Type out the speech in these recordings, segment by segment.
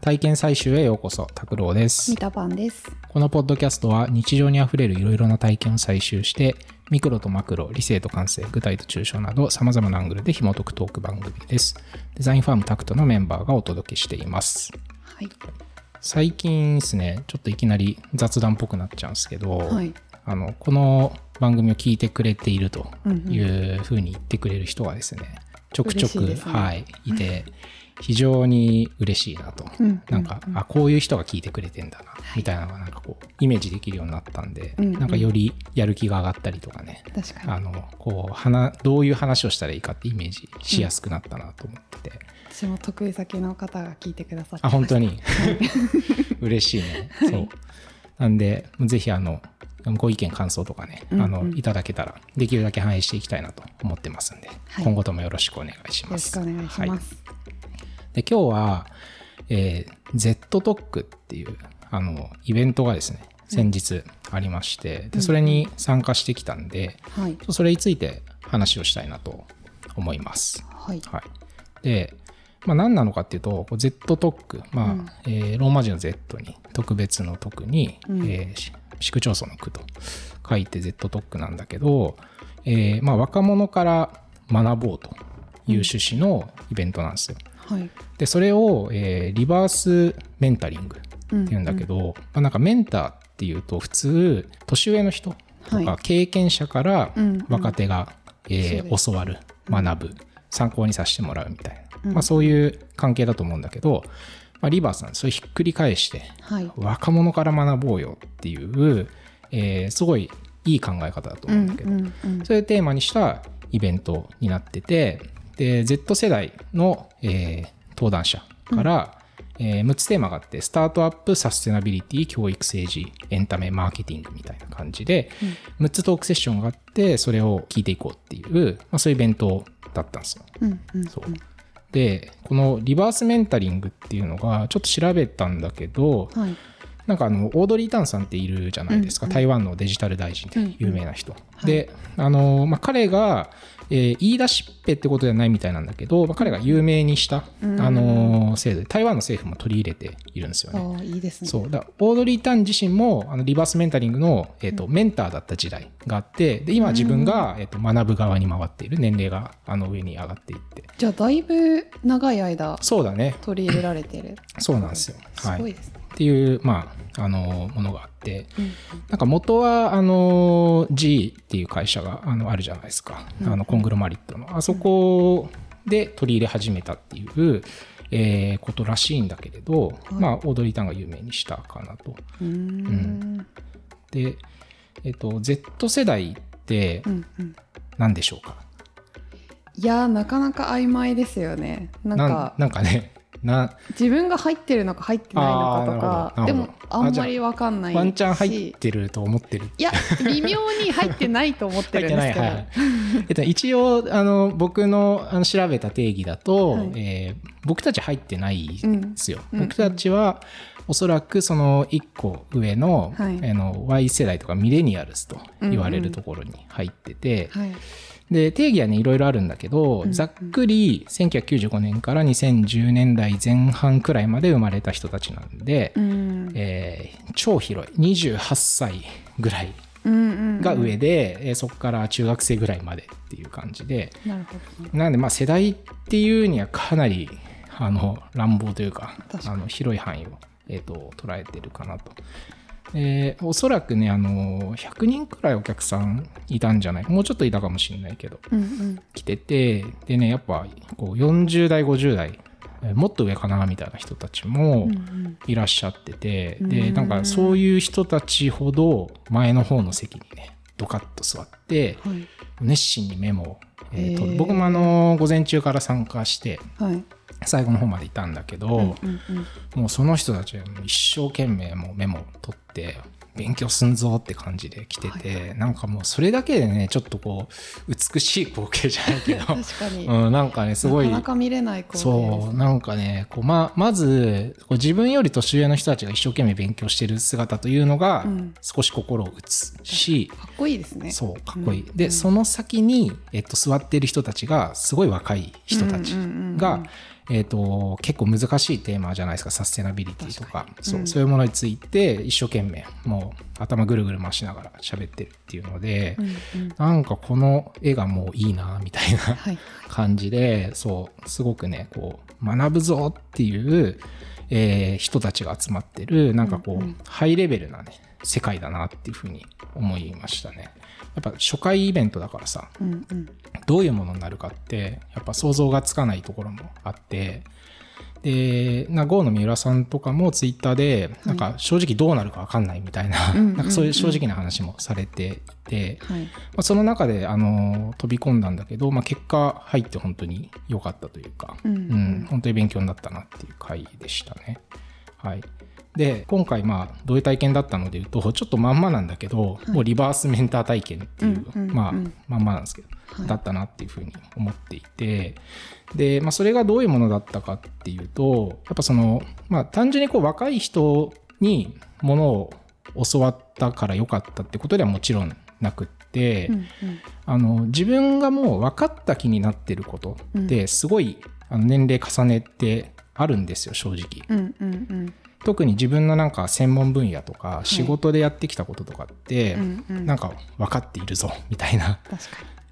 体験採集へようこそ、拓郎です三。田パンです。このポッドキャストは日常にあふれるいろいろな体験を採集して、ミクロとマクロ、理性と感性、具体と抽象など様々なアングルで紐解くトーク番組です。デザインファームタクトのメンバーがお届けしています。はい。最近ですね、ちょっといきなり雑談っぽくなっちゃうんですけど、はい。あの、この番組を聞いてくれているというふうに言ってくれる人がですね、ちょくちょく、ねはい、いて、非常に嬉しいなと。うんなんか、あ、こういう人が聞いてくれてんだな、みたいなのがなんかこう、イメージできるようになったんで、うんうんなんかよりやる気が上がったりとかね、確かに。あの、こう、話、どういう話をしたらいいかってイメージしやすくなったなと思ってて、私も得意先の方が聞いてくださってあ、本当に。に 嬉しいね。そう。なんで、ぜひあの、ご意見、感想とかね、うんうんあの、いただけたら、できるだけ反映していきたいなと思ってますんで、はい今後ともよろしくお願いしよろます。しくお願いしはいます。で、今日は、えー、Z トックっていう、あの、イベントがですね、先日ありまして、で、それに参加してきたんで、はい。それについて話をしたいなと思います。はい。はい。で、まあ、何なのかっていうと、Z トック、まあ、うんえーローマ字の Z に、特別の特に、うんえーし市区町村の区と書いて Z トックなんだけど、えーまあ、若者から学ぼうという趣旨のイベントなんですよ。はい。で、それを、えーリバースメンタリングっていうんだけど、まあ、なんかメンターっていうと普通、年上の人とかはい。経験者からうんうん。若手が、えーそうです。教わる、学ぶ、参考にさせてもらうみたいな、うん。まあ、そういう関係だと思うんだけど、まあ、リバースなんでそれひっくり返して、はい。若者から学ぼうよっていう、えーすごいいい考え方だとうん思うんだけど、うんうん。そういうテーマにしたイベントになってて、で、Z 世代の、えー登壇者から、えー6つテーマがあって、スタートアップ、サステナビリティ、教育政治、エンタメ、マーケティングみたいな感じで、6つトークセッションがあって、それを聞いていこうっていう、まあ、そういうイベントだったんですよ。うんうん。そう。で、このリバースメンタリングっていうのが、ちょっと調べたんだけど、はい。なんかあの、オードリー・タンさんっているじゃないですか。うんうん台湾のデジタル大臣で有名な人。はいで、あの、まあ、彼が、えー言い出しっぺってことではないみたいなんだけど、まあ、彼が有名にした、うんあの、制度で、台湾の政府も取り入れているんですよね。ああ、いいですね。そう。だオードリー・タン自身も、あの、リバースメンタリングの、えっ、と、メンターだった時代があって、で、今自分が、えっ、と、学ぶ側に回っている年齢が、あの、上に上がっていって。じゃあ、だいぶ長い間そうだね。取り入れられてる。そうなんですよ。はい。すごいですね。っていう、まあ、あの、ものがあって、うんなんか元は、あの、G っていう会社があのあるじゃないですか。あの、コングロマリットの。あそこで取り入れ始めたっていう、えーことらしいんだけれど、まあ、オードリー・タンが有名にしたかなと。うーん。で、えっ、と、Z 世代ってうんうん。何でしょうか、いやー、なかなか曖昧ですよね。なんか、なんかね、な、自分が入ってるのか入ってないのかとかでもあんまりわかんない。しワンチャン入ってると思ってる。いや微妙に入ってないと思ってるんですけど。い。はい。えっと、一応あの僕のあの調べた定義だと、はい。えー僕たち入ってないんですよ、うん。僕たちはおそらくその1個上の,、はい。あの Y 世代とかミレニアルズと言われるところに入ってて、はいで定義はねいろいろあるんだけど、うんざっくり1995年から2010年代前半くらいまで生まれた人たちなんで、うん。えー超広い。28歳ぐらいうんうんが上で、えーそこから中学生ぐらいまでっていう感じで。なるほど。ねなんでまあ世代っていうにはかなりあの乱暴というかあの広い範囲を、えー、と捉えてるかなと。えーおそらくねあの100人くらいお客さんいたんじゃない？もうちょっといたかもしれないけど。うんうん。来ててでねやっぱこう40代50代えーもっと上かなみたいな人たちもうんうん。いらっしゃってて、うん。でなんかそういう人たちほど前の方の席にねドカッと座ってはい。熱心にメモを、えーとへー。僕もあの午前中から参加してはい最後の方までいたんだけど、もうその人たち一生懸命もうメモを取って勉強すんぞって感じで来てて、なんかもうそれだけでねちょっとこう美しい光景じゃないけど、確かに、うん、なんかねすごいなかなか見れない光景。そうなんかねこうままずこう自分より年上の人たちが一生懸命勉強してる姿というのがうん。少し心を打つし、かっこいいですね。そうかっこいい、うんでその先に、えっと、座ってる人たちがすごい若い人たちが、えー、と結構難しいテーマじゃないですか。サステナビリティとかそう,、うん。そういうものについて一生懸命もう頭ぐるぐる回しながら喋ってるっていうので、うんうん。なんかこの絵がもういいなみたいなはい。感じでそうすごくねこう学ぶぞっていう、えー人たちが集まってるなんかこう、うんうん。ハイレベルなね世界だなっていうふうに思いましたね。やっぱ初回イベントだからさうんうん。どういうものになるかってやっぱ想像がつかないところもあってでな GO の三浦さんとかもツイッターでなんか正直どうなるか分かんないみたいな,、うんうんうんなんかそういう正直な話もされていて、はい。まあ、その中であの飛び込んだんだけど、まあ、結果入って本当に良かったというか、うん。うん本当に勉強になったなっていう回でしたね。はいで今回まあどういう体験だったのでいうとちょっとまんまなんだけど、もうリバースメンター体験っていう、うんうんうん。まあまんまなんですけど、はいだったなっていうふうに思っていてで、まあ、それがどういうものだったかっていうとやっぱその、まあ、単純にこう若い人にものを教わったから良かったってことではもちろんなくって、うんうん。あの自分がもう分かった気になってることってすごい、あの年齢重ねてあるんですよ正直。うんうんうん特に自分のなんか専門分野とか仕事でやってきたこととかって、うんうん。なんか分かっているぞ みたいな。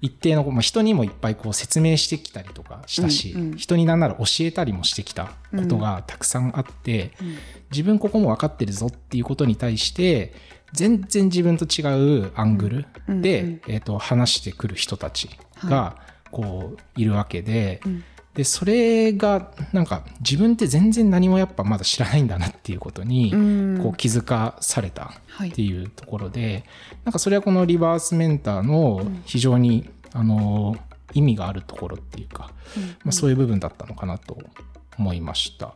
一定の、まあ、人にもいっぱいこう説明してきたりとかしたし、うんうん。人になんなら教えたりもしてきたことがたくさんあって、に、自分ここも分かってるぞっていうことに対して全然自分と違うアングルで、うんうん。えー、と話してくる人たちがこういるわけで,、うんでそれがなんか自分って全然何もやっぱまだ知らないんだなっていうことにうん。こう気づかされたはい。っていうところで、なんかそれはこのリバースメンターの非常に、あの意味があるところっていうか、まあ、そういう部分だったのかなと思いました。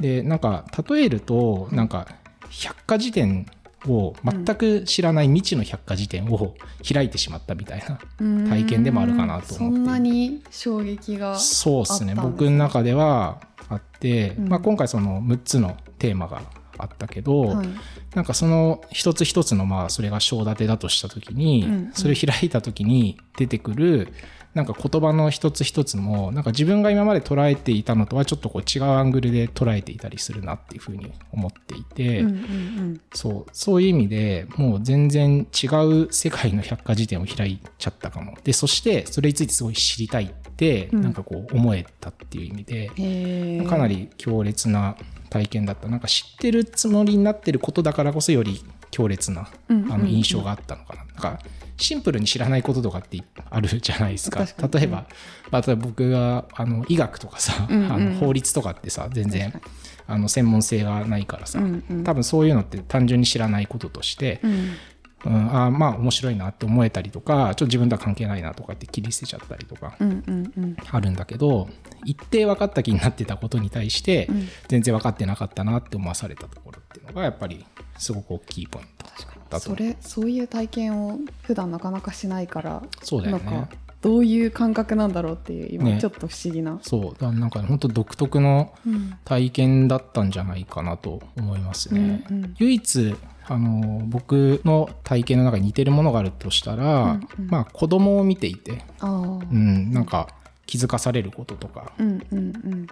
でなんか例えるとなんか百科事典を全く知らない未知の百科事典を開いてしまったみたいな、うん。体験でもあるかなと思ってそんなに衝撃がそうですね。僕の中ではあって、うん。まあ、今回その6つのテーマがあったけど、はい。なんかその一つ一つのまあそれが章立てだとした時に、うん。うん。それを開いた時に出てくるなんか言葉の一つ一つもなんか自分が今まで捉えていたのとはちょっとこう違うアングルで捉えていたりするなっていうふうに思っていて、うんうんそうそういう意味でもう全然違う世界の百科事典を開いちゃったかも。でそしてそれについてすごい知りたいって、うん。なんかこう思えたっていう意味で、かなり強烈な体験だった。なんか知ってるつもりになってることだからこそより強烈なあの印象があったのかな,、なんかシンプルに知らないこととかってあるじゃないですか。確かに。例えば、まあ、例えば僕があの医学とかさ、うんうん。あの法律とかってさ全然あの専門性がないからさ、うんうん。多分そういうのって単純に知らないこととして、うん。うん、あーまあ面白いなって思えたりとかちょっと自分とは関係ないなとかって切り捨てちゃったりとかうんうんうん。あるんだけど一定分かった気になってたことに対してうん。全然分かってなかったなって思わされたところっていうのがやっぱりすごく大きいポイントだと。それそういう体験を普段なかなかしないからそうだよね。どういう感覚なんだろうっていう今ね。ちょっと不思議な、そう。だなんか本当独特のうん。体験だったんじゃないかなと思いますね。うんうん。唯一あの僕の体験の中に似てるものがあるとしたら、うんうん。まあ子供を見ていて、うん、なんか気づかされることとか。うんうんうん。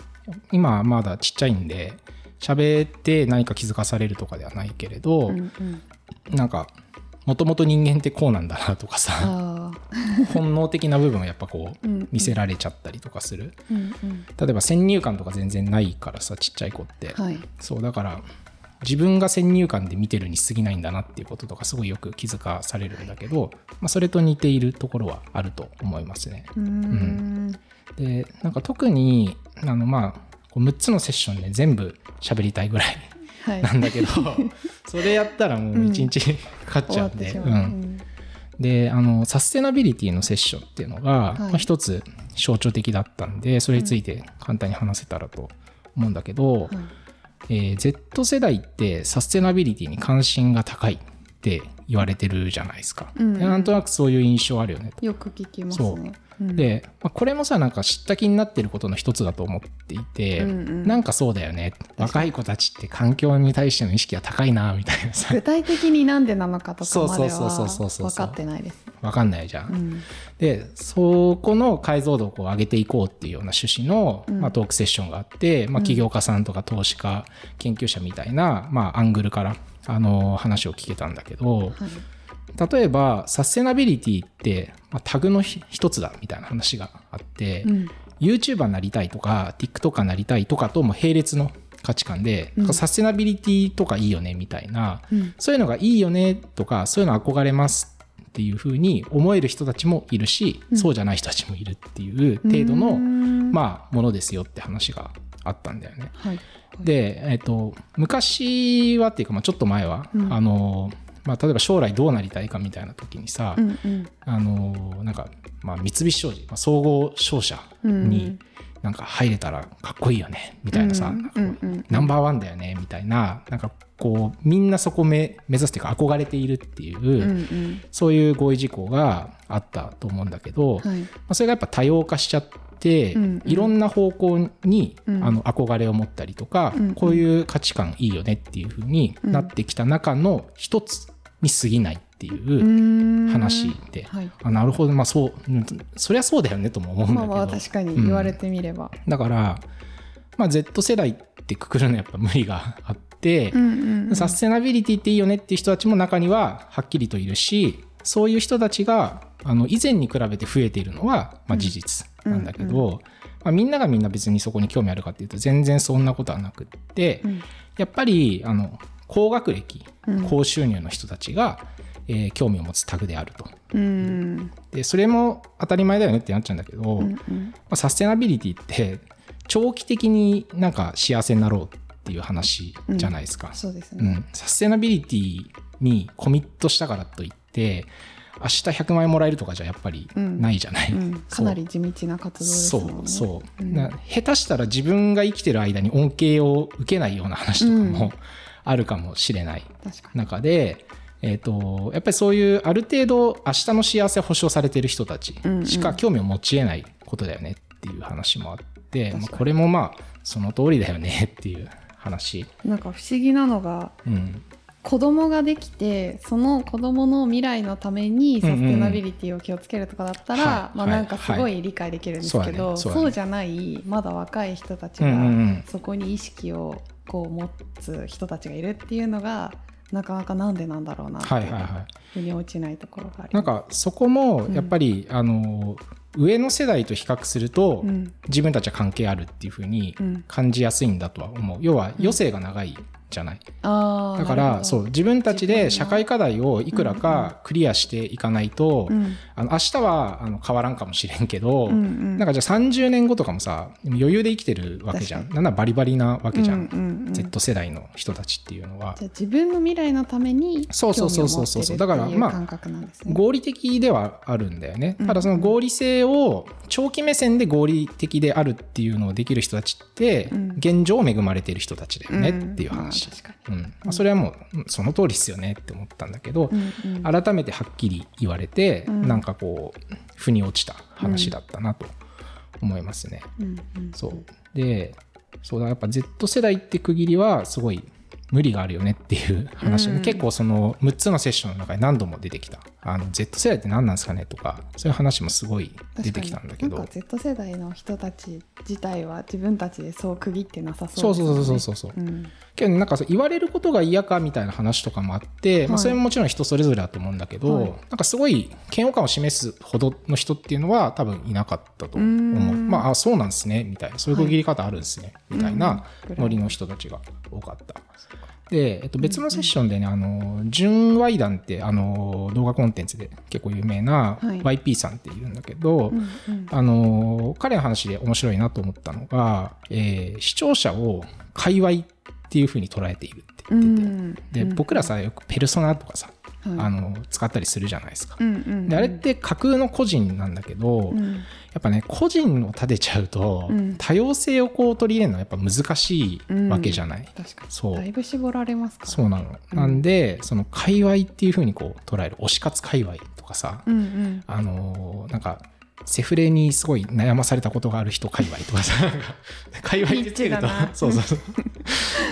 今まだちっちゃいんで喋って何か気づかされるとかではないけれど、うんうんなんかもともと人間ってこうなんだなとかさ 本能的な部分をやっぱこう見せられちゃったりとかする、うんうん。例えば先入観とか全然ないからさちっちゃい子って、はい。そうだから自分が先入観で見てるに過ぎないんだなっていうこととかすごいよく気づかされるんだけど、まあ、それと似ているところはあると思いますね。うーん。でなんか特にあのまあこう6つのセッションで全部喋りたいぐらいなんだけど それやったらもう1日 かかっちゃうんで、う、んん。であのサステナビリティのセッションっていうのが、い。まあ、一つ象徴的だったんでそれについて簡単に話せたらと思うんだけど、はい。えー Z 世代ってサステナビリティに関心が高いって言われてるじゃないですか。うん。でなんとなくそういう印象あるよね。と。よく聞きますね。う。ん、で、まあ、これもさなんか知った気になってることの一つだと思っていて、うんうん。なんかそうだよね。若い子たちって環境に対しての意識が高いなみたいなさ。具体的になんでなのかとかまでは分かってないです。分かんないじゃん。うん。でそこの解像度を上げていこうっていうような趣旨の、うん。まあ、トークセッションがあって、まあ、起業家さんとか投資家研究者みたいな、まあ、アングルからあの話を聞けたんだけどはい例えばサステナビリティって、まあ、タグのひ一つだみたいな話があって、うん。YouTuber になりたいとか TikToker になりたいとかとも並列の価値観で、うん。サステナビリティとかいいよねみたいな、うん。そういうのがいいよねとかそういうの憧れますっていうふうに思える人たちもいるし、うん。そうじゃない人たちもいるっていう程度の、まあ、ものですよって話があったんだよね。はい。で、えっと昔はっていうか、まあ、ちょっと前は、うん。あのまあ、例えば将来どうなりたいかみたいな時にさ、うんうん。あのなんか、まあ、三菱商事、まあ、総合商社になんか入れたらかっこいいよねみたいなさ、ナンバーワンだよねみたいな。なんかこうみんなそこ目目指すというか憧れているっていう、うんうん。そういう合意事項があったと思うんだけど、まはい。あ、それがやっぱ多様化しちゃって、うんうん。いろんな方向に、うん。あの憧れを持ったりとか、うんうん。こういう価値観いいよねっていうふうになってきた中の一つに過ぎない。っていう話で、はい。あなるほど。まあそううんそりゃそうだよねとも思うんだけど、まあまあ確かに言われてみれば。だから、まあ、Z 世代ってくくるのはやっぱ無理があって、うんうんうん。サステナビリティっていいよねっていう人たちも中にははっきりといるしそういう人たちがあの以前に比べて増えているのは、まあ、事実なんだけど、まあ、みんながみんな別にそこに興味あるかっていうと全然そんなことはなくって、うん。やっぱりあの高学歴うん。高収入の人たちが、えー興味を持つタグであると。うん。でそれも当たり前だよねってなっちゃうんだけど、うんうん。まあ、サステナビリティって長期的になんか幸せになろうっていう話じゃないですか。そうですね。うん、サステナビリティにコミットしたからといって明日100万円もらえるとかじゃやっぱりうん。ないじゃない、うん。かなり地道な活動ですもんね。そう。そう、うん。な下手したら自分が生きてる間に恩恵を受けないような話とかうん。もあるかもしれない。確かに。中で、えー、とやっぱりそういうある程度明日の幸せ保証されてる人たちうんうん。しか興味を持ち得ないことだよねっていう話もあって、確かに。まあこれもまあその通りだよねっていう話。なんか不思議なのがうん。子供ができてその子供の未来のためにサステナビリティを気をつけるとかだったら、はい。はい。まあなんかすごい理解できるんですけど、はいそうだね。そうだね。そうじゃないまだ若い人たちうんうんうん。がそこに意識をこう持つ人たちがいるっていうのがなかなかなんでなんだろうなってはいはいはい。腑に落ちないところがありなんます。かそこもやっぱり、あの上の世代と比較すると、うん。自分たちは関係あるっていうふうにうん。感じやすいんだとは思う。要は余生が長いじゃない、だからそう自分たちで社会課題をいくらかクリアしていかないと、うん。あの明日はあの変わらんかもしれんけど、うんうん。なんかじゃあ30年後とかもさ余裕で生きてるわけじゃん。確なんならバリバリなわけじゃん、うんうんうん。Z 世代の人たちっていうのは。じゃあ自分の未来のためにそうそうそうそうそう。だからまあ。合理的ではあるんだよね、うんただその合理性を長期目線で合理的であるっていうのをできる人たちって、うん。現状恵まれてる人たちだよねうんっていう話、まあ確かうん。まあ、それはもううんその通りですよねって思ったんだけど、にうんうん。改めてはっきり言われて、うん。なんかこう腑に落ちた話だったなと思いますね。うんうんそう。でそうだやっぱ Z 世代って区切りはすごい無理があるよねっていう話、うん。結構その6つのセッションの中に何度も出てきたあの Z 世代って何なんですかねとかそういう話もすごい出てきたんだけど。Z 世代の人たち自体は自分たちでそう区切ってなさそそううですそうそうそうそうそうう。ん。けどなんかそう言われることが嫌かみたいな話とかもあって、まあ、はいそれももちろん人それぞれだと思うんだけど、はいなんかすごい嫌悪感を示すほどの人っていうのは多分いなかったと思う。うんまああそうなんですねみたいな。そういう区切り方あるんですね、みたいなうん。ノリの人たちが多かった。で、えっと、別のセッションでね、あの、純ワイダンって、あの、動画コンテンツで結構有名なはい。YP さんっているんだけど、うんうん。あの、彼の話で面白いなと思ったのが、えー視聴者を界隈っていう風に捉えているってう言ってて、んで、僕らさ、よくペルソナとかさ、はいあの使ったりするじゃないですか。うんうんであれって架空の個人なんだけど、うん。やっぱね個人を立てちゃうと、うん。多様性をこう取り入れるのはやっぱ難しいわけじゃない。確かに。そう。だいぶ絞られますから。そうなの。うん。なんでその界隈っていう風にこう捉える。推し活界隈とかさ、うんうん。あのーなんかセフレにすごい悩まされたことがある人界隈とかさ界隈ってつけるとそうそうそう。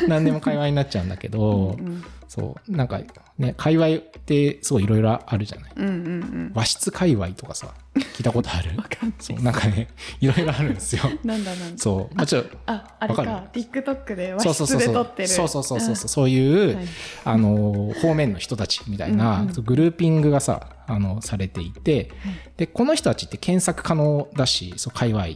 何でも界隈になっちゃうんだけど、うんそうなんかね界隈ってすごいいろいろあるじゃない。うんうんうん。和室界隈とかさ聞いたことある？わかんないそうなんかねいろいろあるんですよ。なんだなんだ。そう。もちろんああれわかか TikTok で和そうそう室そうそう。で撮ってる。そうそうそうそうそう。いう、はい。あの方面の人たちみたいな、グルーピングがさあのされていて、でこの人たちって検索可能だしそう界隈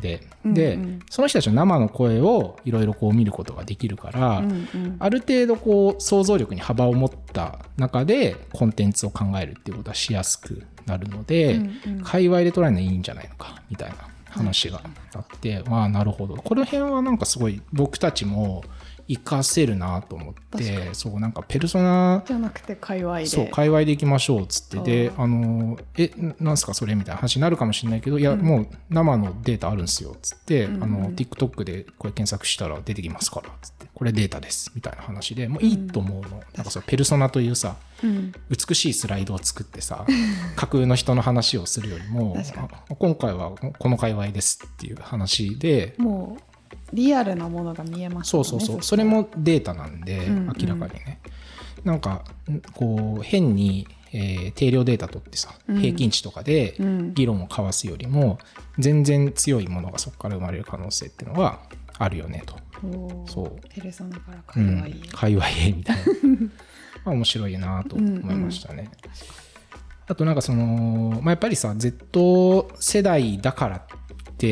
で、でうんうん。その人たちの生の声をいろいろこう見ることができるから、うんうん。ある程度こう想像力に幅を持った中でコンテンツを考えるっていうことはしやすくなるので、うんうん。界隈で捉えるのはいいんじゃないのかみたいな話があって、まあなるほど。この辺はなんかすごい僕たちも活かせるなと思ってそうなんかペルソナじゃなくて界隈で。そう界隈で行きましょうっつってでああのえなんすかそれみたいな話になるかもしれないけどいや、もう生のデータあるんですよっつって、うんうんあの TikTok でこれ検索したら出てきますからっつってこれデータですみたいな話でもういいと思うの、なんかそうペルソナというさうん。美しいスライドを作ってさ 架空の人の話をするよりも今回はこの界隈ですっていう話でもうリアルなものが見えますそうそうそう。それもデータなんでうんうん。明らかにね、なんかんこう変に、えー定量データ取ってさうん。平均値とかでうん。議論を交わすよりも全然強いものがそこから生まれる可能性っていうのはあるよねと、そう。ペルソナからう界隈へん、界隈へみたいな。まあ面白いなと思いましたね。あとなんかその、まあ、やっぱりさ Z 世代だからって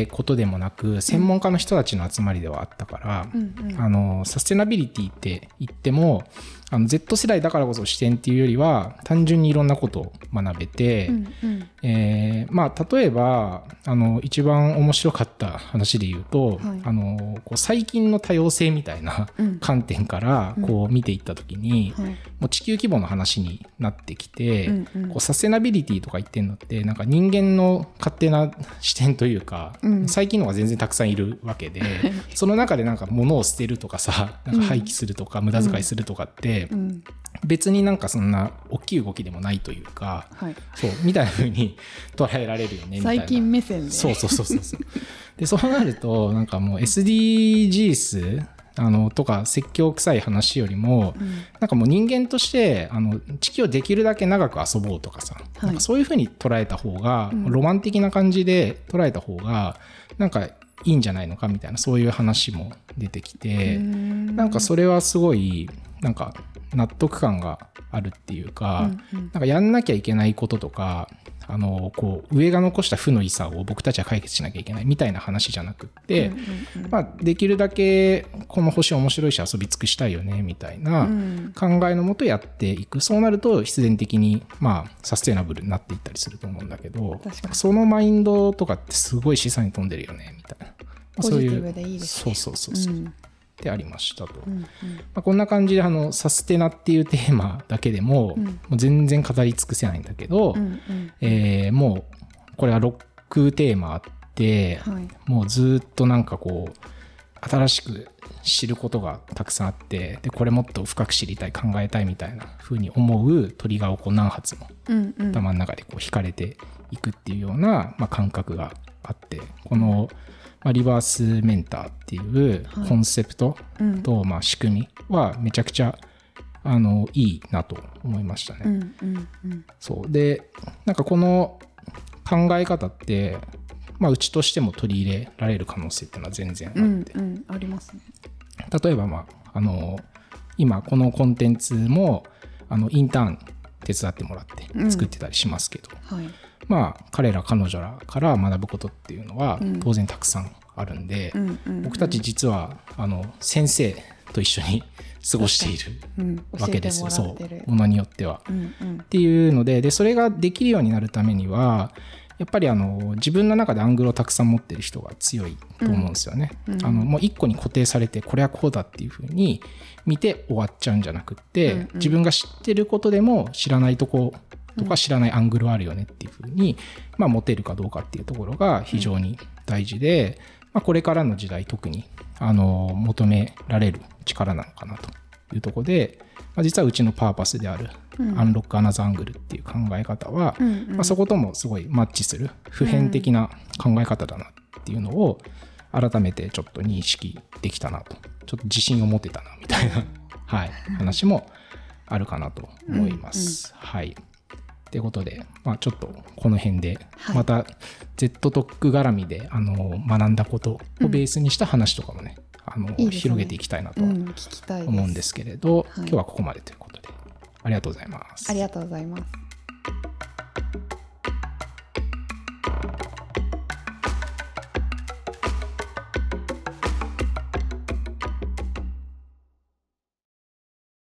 ことでもなく専門家の人たちの集まりではあったから、うんうん。あのサステナビリティって言ってもあの Z 世代だからこそ視点っていうよりは単純にいろんなことを学べて、うんうん。えーまあ、例えばあの一番面白かった話で言うと、はい。あのこう最近の多様性みたいなうん。観点からこう見ていった時に、はい。もう地球規模の話になってきて、うんうん。こうサステナビリティとか言ってんのってなんか人間の勝手な視点というか、うん。最近のが全然たくさんいるわけで その中でなんか物を捨てるとかさなんか廃棄するとか無駄遣いするとかって、うん別になんかそんな大きい動きでもないというかはい。そうみたいな風に捉えられるよねみたいな。最近目線で。そうそうそうそうそう。でそうなるとなんかもう SDGs あのとか説教臭い話よりも、うん。なんかもう人間としてあの地球をできるだけ長く遊ぼうとかさ、い。なんかそういう風に捉えた方が、うん。ロマン的な感じで捉えた方がなんかいいんじゃないのかみたいなそういう話も出てきて、うん。なんかそれはすごいなんか納得感があるっていうか、うんうん。なんかやんなきゃいけないこととかあのこう上が残した負の遺産を僕たちは解決しなきゃいけないみたいな話じゃなくって、うんうんうん。まあ、できるだけこの星面白いし遊び尽くしたいよねみたいなうん。考えのもとやっていく。そうなると必然的に、まあ、サステナブルになっていったりすると思うんだけどそのマインドとかってすごい資産に飛んでるよねみたいな。そういうポジティブでいいですそうそうそうそう、うんってありましたと。うんうん。まあ、こんな感じであのサステナっていうテーマだけでも,、うん。もう全然語り尽くせないんだけど、うんうん。えーもうこれは6テーマあって、はい。もうずっとなんかこう新しく知ることがたくさんあってでこれもっと深く知りたい考えたいみたいな風に思うトリガーをこう何発も頭の中でこう引かれていくっていうような、まあ、感覚があってこの、まあ、リバースメンターっていうはい。コンセプトうん。と、まあ、仕組みはめちゃくちゃあのいいなと思いましたね。うんうんうん。そう。でなんかこの考え方って、まあ、うちとしても取り入れられる可能性っていうのは全然あって、うんうん。ありますね。例えば、まあ、あの今このコンテンツもあのインターン手伝ってもらってうん。作ってたりしますけど、はい。まあ彼ら彼女らから学ぶことっていうのはうん。当然たくさんあるんで、うんうん僕たち実はあの先生と一緒に過ごしているうん。わけですよ。そ教えてもらってる。う。ものによっては。うんうん。っていうのででそれができるようになるためにはやっぱりあの自分の中でアングルをたくさん持ってる人が強いと思うんですよね。うん。あのもう一個に固定されてこれはこうだっていうふうに見て終わっちゃうんじゃなくって、うんうん。自分が知ってることでも知らないとことか知らないアングルはあるよねっていうふうに、まあ、持てるかどうかっていうところが非常に大事で、まあ、これからの時代特にあの求められる力なのかなというところで、まあ、実はうちのパーパスであるうんアンロックアナザングルっていう考え方は、うんうん。まあ、そこともすごいマッチする普遍的な考え方だなっていうのを改めてちょっと認識できたなと。ちょっと自信を持てたなみたいな、はい、話もあるかなと思います。はい。ということで、まあ、ちょっとこの辺ではい。また Z トック絡みであの学んだことをベースにした話とかもね、あのいいですね。広げていきたいなと思うんですけれど、はい。今日はここまでということでありがとうございます。ありがとうございます